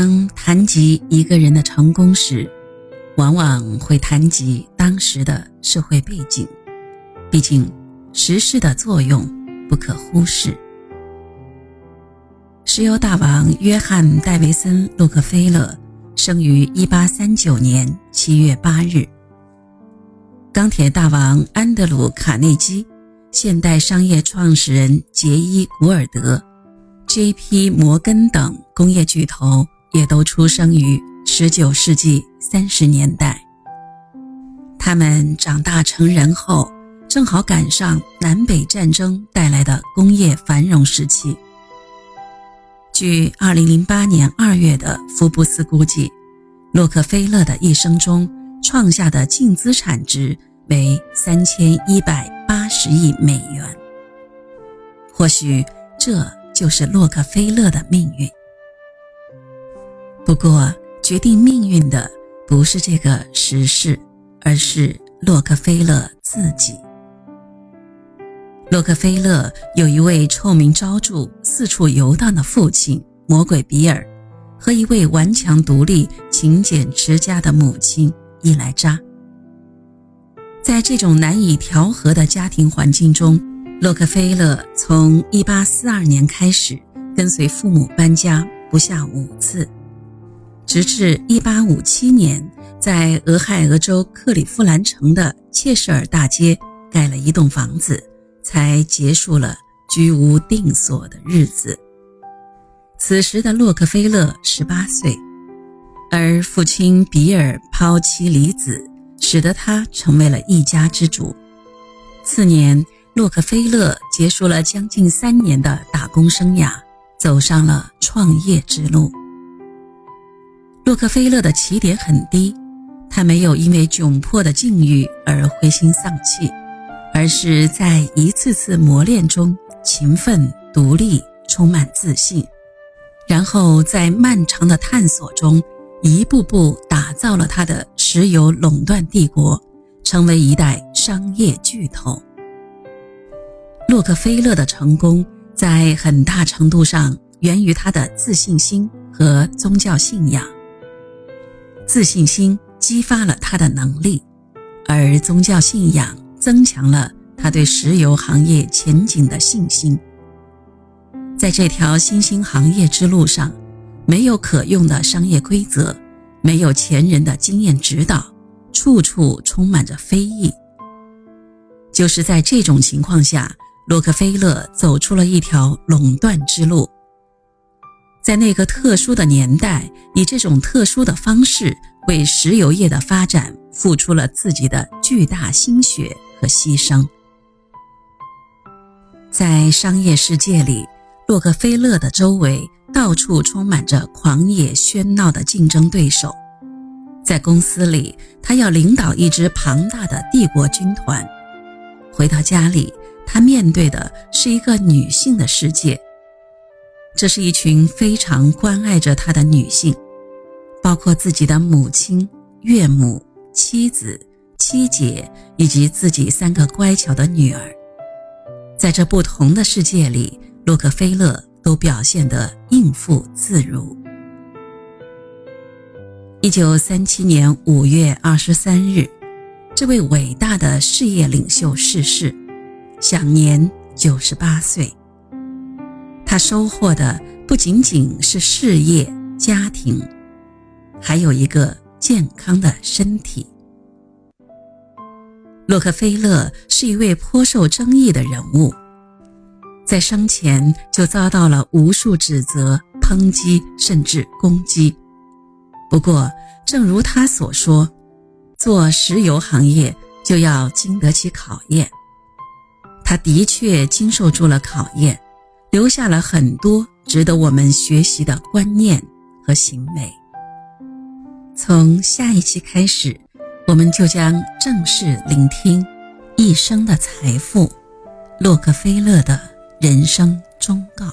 当谈及一个人的成功时，往往会谈及当时的社会背景，毕竟时势的作用不可忽视。石油大王约翰·戴维森·洛克菲勒生于1839年7月8日。钢铁大王安德鲁·卡内基，现代商业创始人杰伊·古尔德。J.P. 摩根等工业巨头也都出生于19世纪30年代。他们长大成人后，正好赶上南北战争带来的工业繁荣时期。据2008年2月的福布斯估计，洛克菲勒的一生中创下的净资产值为3180亿美元。或许这。就是洛克菲勒的命运。不过，决定命运的不是这个时势，而是洛克菲勒自己。洛克菲勒有一位臭名昭著、四处游荡的父亲——魔鬼比尔，和一位顽强独立、勤俭持家的母亲伊莱扎。在这种难以调和的家庭环境中，洛克菲勒从1842年开始跟随父母搬家不下五次，直至1857年在俄亥俄州克里夫兰城的切什尔大街盖了一栋房子，才结束了居无定所的日子。此时的洛克菲勒18岁，而父亲比尔抛妻离子，使得他成为了一家之主。次年。洛克菲勒结束了将近三年的打工生涯，走上了创业之路。洛克菲勒的起点很低，他没有因为窘迫的境遇而灰心丧气，而是在一次次磨练中勤奋、独立、充满自信，然后在漫长的探索中，一步步打造了他的石油垄断帝国，成为一代商业巨头。洛克菲勒的成功在很大程度上源于他的自信心和宗教信仰。自信心激发了他的能力，而宗教信仰增强了他对石油行业前景的信心。在这条新兴行业之路上，没有可用的商业规则，没有前人的经验指导，处处充满着非议。就是在这种情况下。洛克菲勒走出了一条垄断之路，在那个特殊的年代，以这种特殊的方式为石油业的发展付出了自己的巨大心血和牺牲。在商业世界里，洛克菲勒的周围到处充满着狂野喧闹的竞争对手。在公司里，他要领导一支庞大的帝国军团；回到家里，他面对的是一个女性的世界，这是一群非常关爱着他的女性，包括自己的母亲、岳母、妻子、妻姐以及自己三个乖巧的女儿。在这不同的世界里，洛克菲勒都表现得应付自如。一九三七年五月二十三日，这位伟大的事业领袖逝世。享年九十八岁。他收获的不仅仅是事业、家庭，还有一个健康的身体。洛克菲勒是一位颇受争议的人物，在生前就遭到了无数指责、抨击，甚至攻击。不过，正如他所说，做石油行业就要经得起考验。他的确经受住了考验，留下了很多值得我们学习的观念和行为。从下一期开始，我们就将正式聆听一生的财富——洛克菲勒的人生忠告。